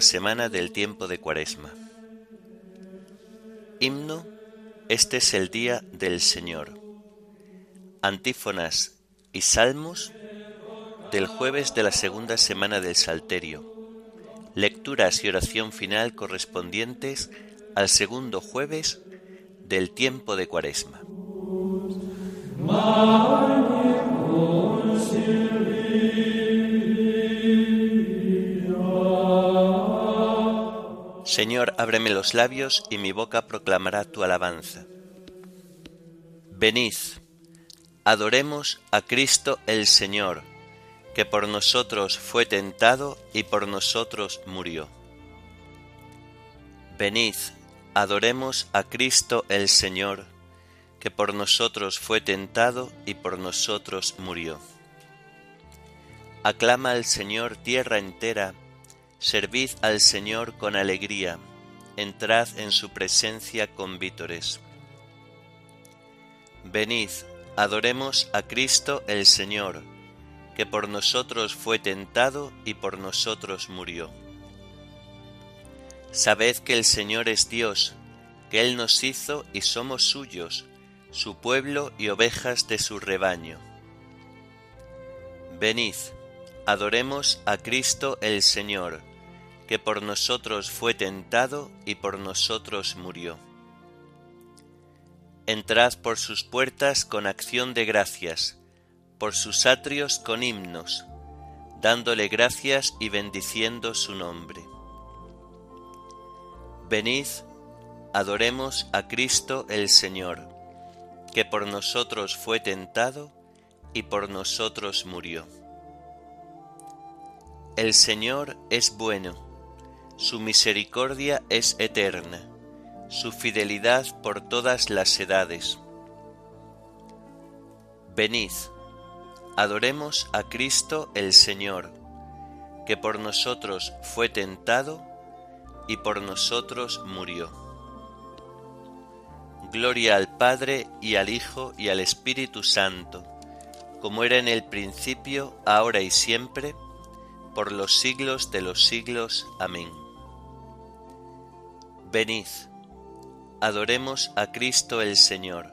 semana del tiempo de Cuaresma. Himno, este es el día del Señor. Antífonas y salmos del jueves de la segunda semana del Salterio lecturas y oración final correspondientes al segundo jueves del tiempo de Cuaresma. Señor, ábreme los labios y mi boca proclamará tu alabanza. Venid, adoremos a Cristo el Señor que por nosotros fue tentado y por nosotros murió. Venid, adoremos a Cristo el Señor, que por nosotros fue tentado y por nosotros murió. Aclama al Señor tierra entera, servid al Señor con alegría, entrad en su presencia con vítores. Venid, adoremos a Cristo el Señor, que por nosotros fue tentado y por nosotros murió. Sabed que el Señor es Dios, que Él nos hizo y somos suyos, su pueblo y ovejas de su rebaño. Venid, adoremos a Cristo el Señor, que por nosotros fue tentado y por nosotros murió. Entrad por sus puertas con acción de gracias, por sus atrios con himnos, dándole gracias y bendiciendo su nombre. Venid, adoremos a Cristo el Señor, que por nosotros fue tentado y por nosotros murió. El Señor es bueno, su misericordia es eterna, su fidelidad por todas las edades. Venid, Adoremos a Cristo el Señor, que por nosotros fue tentado y por nosotros murió. Gloria al Padre y al Hijo y al Espíritu Santo, como era en el principio, ahora y siempre, por los siglos de los siglos. Amén. Venid, adoremos a Cristo el Señor,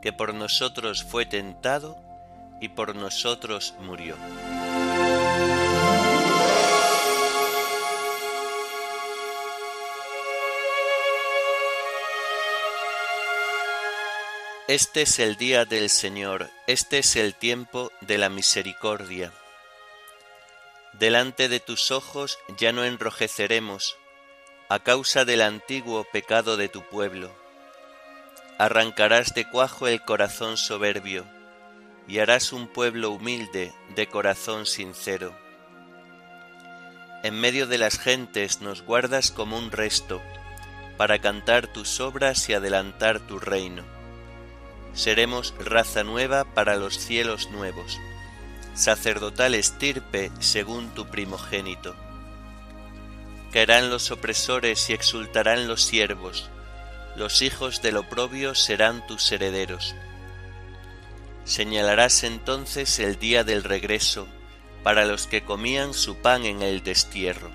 que por nosotros fue tentado y por nosotros murió. Este es el día del Señor, este es el tiempo de la misericordia. Delante de tus ojos ya no enrojeceremos a causa del antiguo pecado de tu pueblo. Arrancarás de cuajo el corazón soberbio y harás un pueblo humilde de corazón sincero. En medio de las gentes nos guardas como un resto, para cantar tus obras y adelantar tu reino. Seremos raza nueva para los cielos nuevos, sacerdotal estirpe según tu primogénito. Caerán los opresores y exultarán los siervos, los hijos del oprobio serán tus herederos Señalarás entonces el día del regreso para los que comían su pan en el destierro.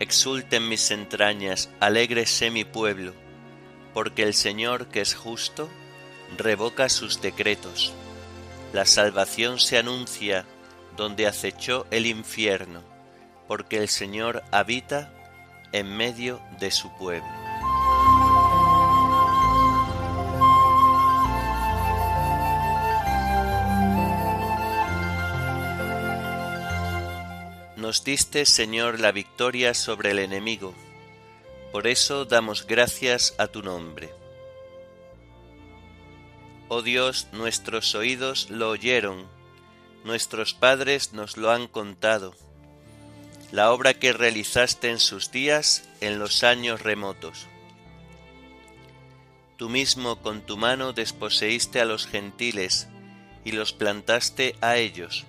Exulten mis entrañas, alégrese mi pueblo, porque el Señor que es justo, revoca sus decretos. La salvación se anuncia donde acechó el infierno, porque el Señor habita en medio de su pueblo. Nos diste, Señor, la victoria sobre el enemigo, por eso damos gracias a tu nombre. Oh Dios, nuestros oídos lo oyeron, nuestros padres nos lo han contado, la obra que realizaste en sus días en los años remotos. Tú mismo con tu mano desposeíste a los gentiles y los plantaste a ellos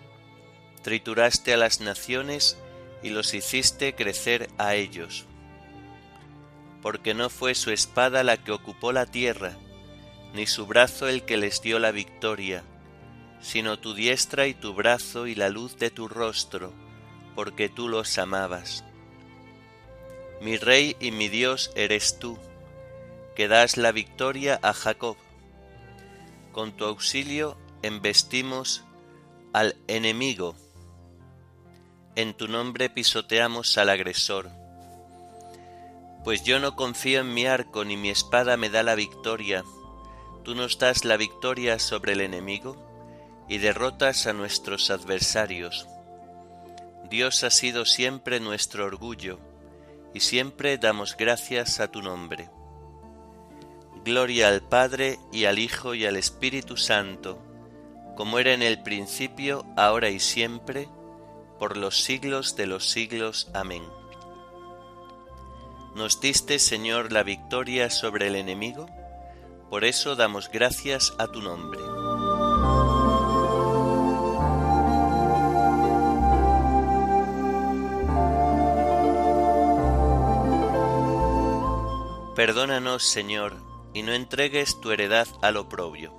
trituraste a las naciones y los hiciste crecer a ellos. porque no fue su espada la que ocupó la tierra, ni su brazo el que les dio la victoria, sino tu diestra y tu brazo y la luz de tu rostro, porque tú los amabas. Mi rey y mi Dios eres tú, que das la victoria a Jacob. Con tu auxilio embestimos al enemigo. En tu nombre pisoteamos al agresor. Pues yo no confío en mi arco ni mi espada me da la victoria. Tú nos das la victoria sobre el enemigo y derrotas a nuestros adversarios. Dios ha sido siempre nuestro orgullo y siempre damos gracias a tu nombre. Gloria al Padre y al Hijo y al Espíritu Santo, como era en el principio, ahora y siempre, por los siglos de los siglos. Amén. Nos diste, Señor, la victoria sobre el enemigo, por eso damos gracias a tu nombre. Perdónanos, Señor, y no entregues tu heredad al oprobio.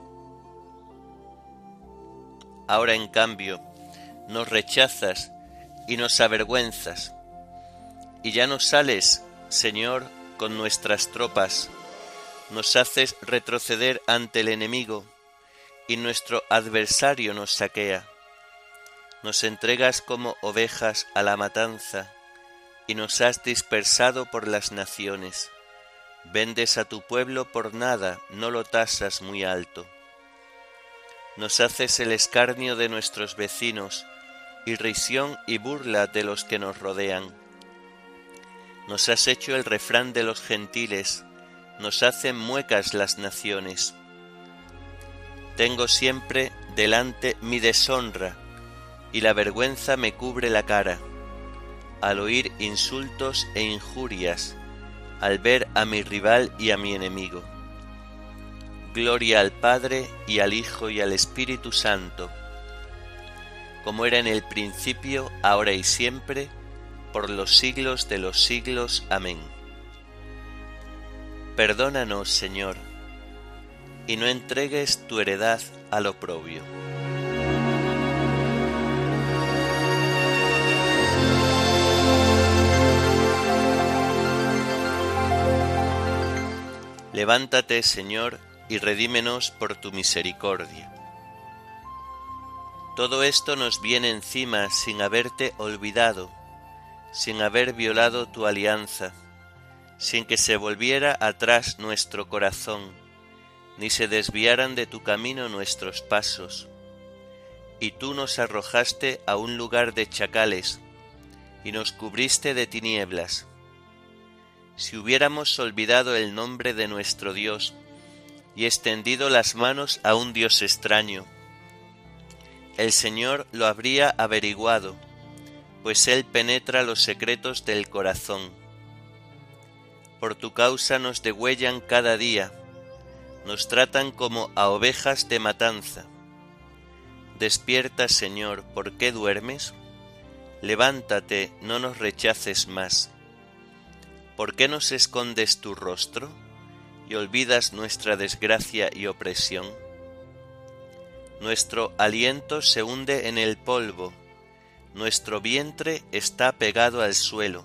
Ahora, en cambio, nos rechazas y nos avergüenzas, y ya no sales, Señor, con nuestras tropas, nos haces retroceder ante el enemigo, y nuestro adversario nos saquea. Nos entregas como ovejas a la matanza, y nos has dispersado por las naciones. Vendes a tu pueblo por nada, no lo tasas muy alto. Nos haces el escarnio de nuestros vecinos, irrisión y burla de los que nos rodean. Nos has hecho el refrán de los gentiles, nos hacen muecas las naciones. Tengo siempre delante mi deshonra, y la vergüenza me cubre la cara, al oír insultos e injurias, al ver a mi rival y a mi enemigo. Gloria al Padre y al Hijo y al Espíritu Santo, como era en el principio, ahora y siempre, por los siglos de los siglos. Amén. Perdónanos, Señor, y no entregues tu heredad al oprobio. Levántate, Señor, y redímenos por tu misericordia. Todo esto nos viene encima sin haberte olvidado, sin haber violado tu alianza, sin que se volviera atrás nuestro corazón, ni se desviaran de tu camino nuestros pasos. Y tú nos arrojaste a un lugar de chacales, y nos cubriste de tinieblas si hubiéramos olvidado el nombre de nuestro Dios y extendido las manos a un Dios extraño. El Señor lo habría averiguado, pues Él penetra los secretos del corazón. Por tu causa nos degüellan cada día, nos tratan como a ovejas de matanza. Despierta, Señor, ¿por qué duermes? Levántate, no nos rechaces más. ¿Por qué nos escondes tu rostro y olvidas nuestra desgracia y opresión? Nuestro aliento se hunde en el polvo, nuestro vientre está pegado al suelo.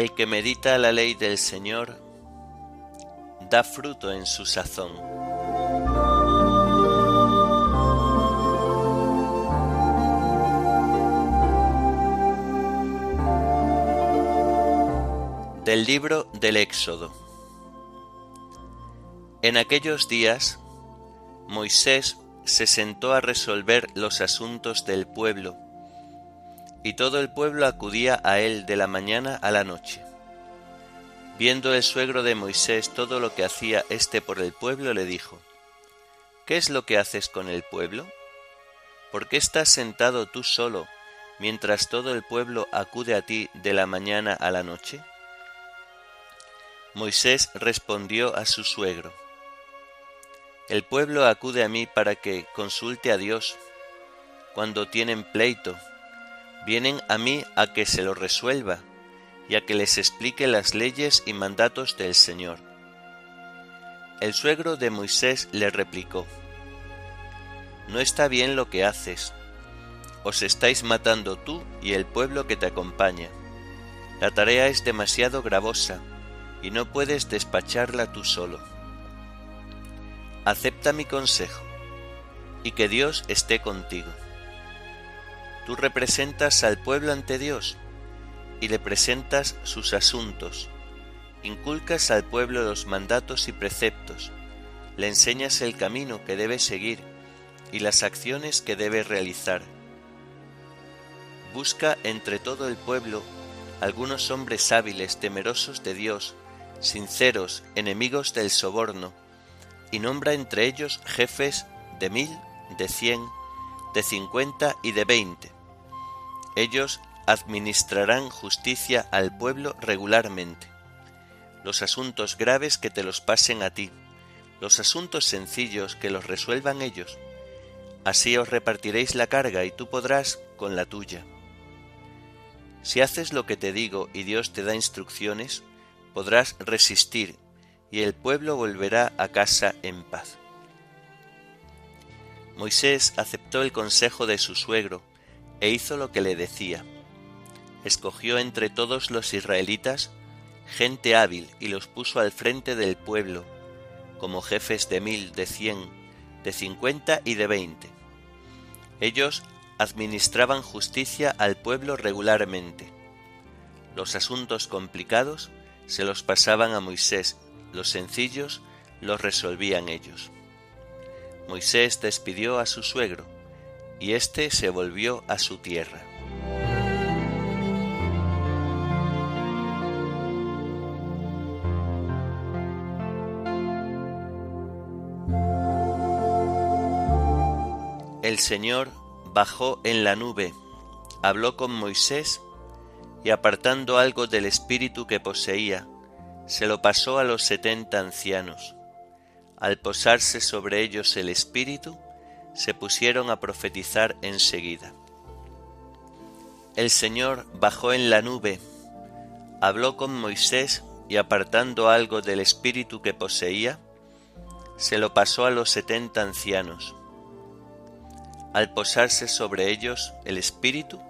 El que medita la ley del Señor da fruto en su sazón. Del libro del Éxodo. En aquellos días, Moisés se sentó a resolver los asuntos del pueblo Y todo el pueblo acudía a él de la mañana a la noche. Viendo el suegro de Moisés todo lo que hacía éste por el pueblo, le dijo, ¿Qué es lo que haces con el pueblo? ¿Por qué estás sentado tú solo mientras todo el pueblo acude a ti de la mañana a la noche? Moisés respondió a su suegro, El pueblo acude a mí para que consulte a Dios. Cuando tienen pleito, vienen a mí a que se lo resuelva y a que les explique las leyes y mandatos del Señor. El suegro de Moisés le replicó, No está bien lo que haces, os estáis matando tú y el pueblo que te acompaña. La tarea es demasiado gravosa y no puedes despacharla tú solo. Acepta mi consejo y que Dios esté contigo. Tú representas al pueblo ante Dios y le presentas sus asuntos, inculcas al pueblo los mandatos y preceptos, le enseñas el camino que debe seguir y las acciones que debe realizar. Busca entre todo el pueblo algunos hombres hábiles, temerosos de Dios, sinceros, enemigos del soborno, y nombra entre ellos jefes de mil, de cien, de cincuenta y de veinte. Ellos administrarán justicia al pueblo regularmente. Los asuntos graves que te los pasen a ti, los asuntos sencillos que los resuelvan ellos. Así os repartiréis la carga y tú podrás con la tuya. Si haces lo que te digo y Dios te da instrucciones, podrás resistir y el pueblo volverá a casa en paz. Moisés aceptó el consejo de su suegro e hizo lo que le decía. Escogió entre todos los israelitas gente hábil y los puso al frente del pueblo, como jefes de mil, de cien, de cincuenta y de veinte. Ellos administraban justicia al pueblo regularmente. Los asuntos complicados se los pasaban a Moisés, los sencillos los resolvían ellos. Moisés despidió a su suegro, y éste se volvió a su tierra. El Señor bajó en la nube, habló con Moisés y apartando algo del espíritu que poseía, se lo pasó a los setenta ancianos. Al posarse sobre ellos el espíritu, se pusieron a profetizar enseguida. El Señor bajó en la nube, habló con Moisés y apartando algo del espíritu que poseía, se lo pasó a los setenta ancianos. Al posarse sobre ellos el espíritu,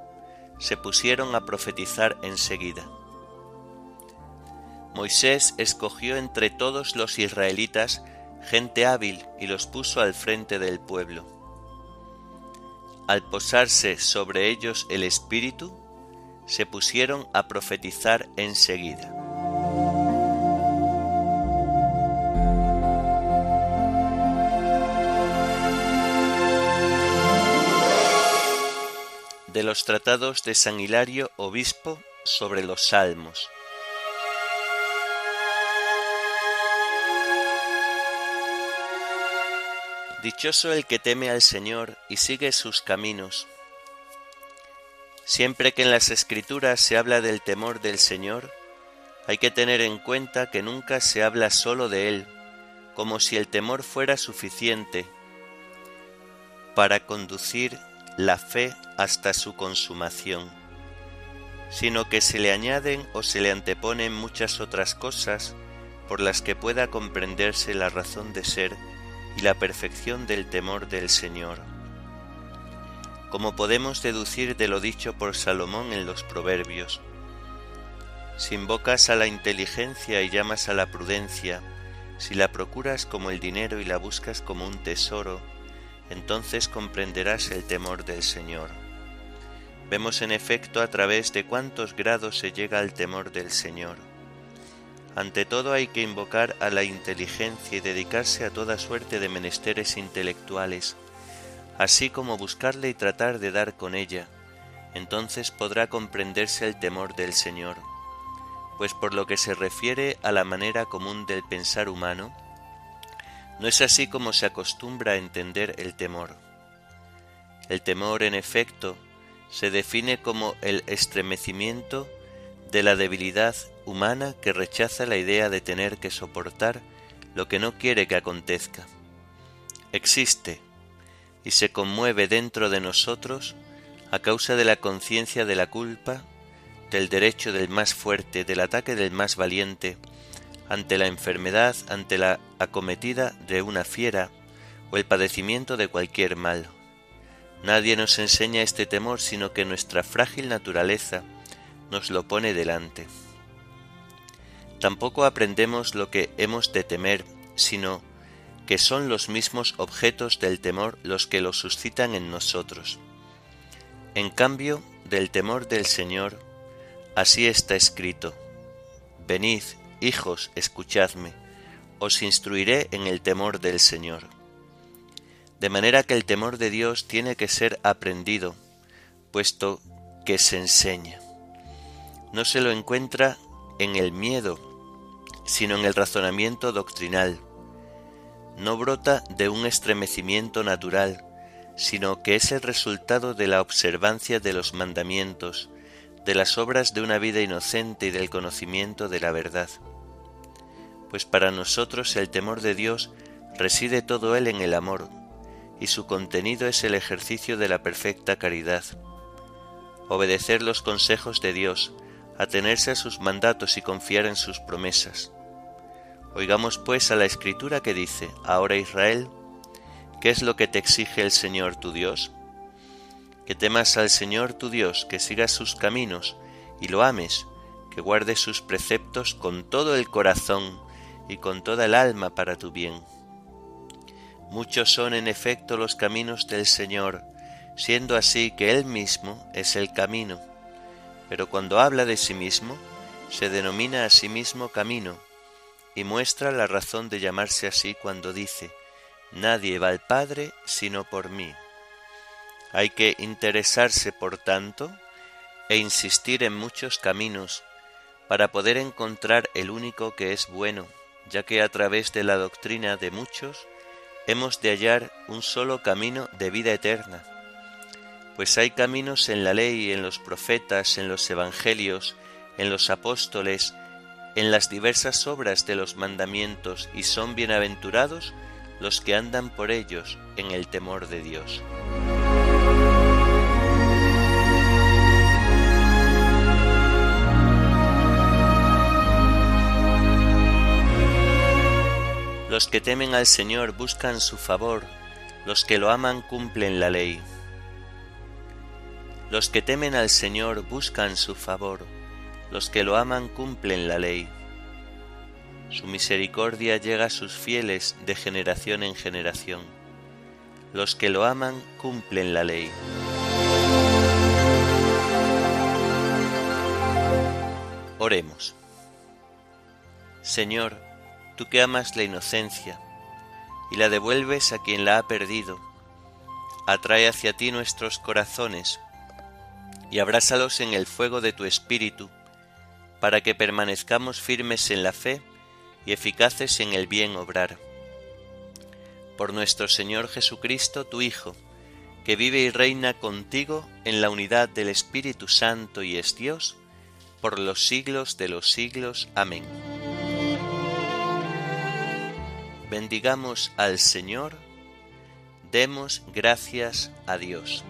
se pusieron a profetizar enseguida. Moisés escogió entre todos los israelitas gente hábil y los puso al frente del pueblo. Al posarse sobre ellos el Espíritu, se pusieron a profetizar enseguida. de los tratados de San Hilario Obispo sobre los Salmos. Dichoso el que teme al Señor y sigue sus caminos. Siempre que en las Escrituras se habla del temor del Señor, hay que tener en cuenta que nunca se habla solo de Él, como si el temor fuera suficiente para conducir la fe hasta su consumación, sino que se le añaden o se le anteponen muchas otras cosas por las que pueda comprenderse la razón de ser y la perfección del temor del Señor. Como podemos deducir de lo dicho por Salomón en los Proverbios, si invocas a la inteligencia y llamas a la prudencia, si la procuras como el dinero y la buscas como un tesoro, entonces comprenderás el temor del Señor. Vemos en efecto a través de cuántos grados se llega al temor del Señor. Ante todo hay que invocar a la inteligencia y dedicarse a toda suerte de menesteres intelectuales, así como buscarle y tratar de dar con ella, entonces podrá comprenderse el temor del Señor, pues por lo que se refiere a la manera común del pensar humano, no es así como se acostumbra a entender el temor. El temor, en efecto, se define como el estremecimiento de la debilidad humana que rechaza la idea de tener que soportar lo que no quiere que acontezca. Existe y se conmueve dentro de nosotros a causa de la conciencia de la culpa, del derecho del más fuerte, del ataque del más valiente, ante la enfermedad, ante la acometida de una fiera o el padecimiento de cualquier mal. Nadie nos enseña este temor, sino que nuestra frágil naturaleza nos lo pone delante. Tampoco aprendemos lo que hemos de temer, sino que son los mismos objetos del temor los que lo suscitan en nosotros. En cambio del temor del Señor, así está escrito, Venid, hijos, escuchadme, os instruiré en el temor del Señor. De manera que el temor de Dios tiene que ser aprendido, puesto que se enseña. No se lo encuentra en el miedo, sino en el razonamiento doctrinal. No brota de un estremecimiento natural, sino que es el resultado de la observancia de los mandamientos, de las obras de una vida inocente y del conocimiento de la verdad. Pues para nosotros el temor de Dios reside todo él en el amor, y su contenido es el ejercicio de la perfecta caridad. Obedecer los consejos de Dios, atenerse a sus mandatos y confiar en sus promesas. Oigamos pues a la escritura que dice, ahora Israel, ¿Qué es lo que te exige el Señor tu Dios? Que temas al Señor tu Dios, que sigas sus caminos y lo ames, que guardes sus preceptos con todo el corazón y con toda el alma para tu bien. Muchos son en efecto los caminos del Señor, siendo así que Él mismo es el camino, pero cuando habla de sí mismo, se denomina a sí mismo camino, y muestra la razón de llamarse así cuando dice, Nadie va al Padre sino por mí. Hay que interesarse, por tanto, e insistir en muchos caminos para poder encontrar el único que es bueno, ya que a través de la doctrina de muchos hemos de hallar un solo camino de vida eterna. Pues hay caminos en la ley, en los profetas, en los evangelios, en los apóstoles, en las diversas obras de los mandamientos, y son bienaventurados los que andan por ellos en el temor de Dios. Los que temen al Señor buscan su favor, los que lo aman cumplen la ley. Los que temen al Señor buscan su favor, los que lo aman cumplen la ley. Su misericordia llega a sus fieles de generación en generación. Los que lo aman cumplen la ley. Oremos. Señor, tú que amas la inocencia y la devuelves a quien la ha perdido, atrae hacia ti nuestros corazones y abrázalos en el fuego de tu espíritu, para que permanezcamos firmes en la fe y eficaces en el bien obrar. Por nuestro Señor Jesucristo, tu Hijo, que vive y reina contigo en la unidad del Espíritu Santo y es Dios, por los siglos de los siglos. Amén. Bendigamos al Señor, demos gracias a Dios.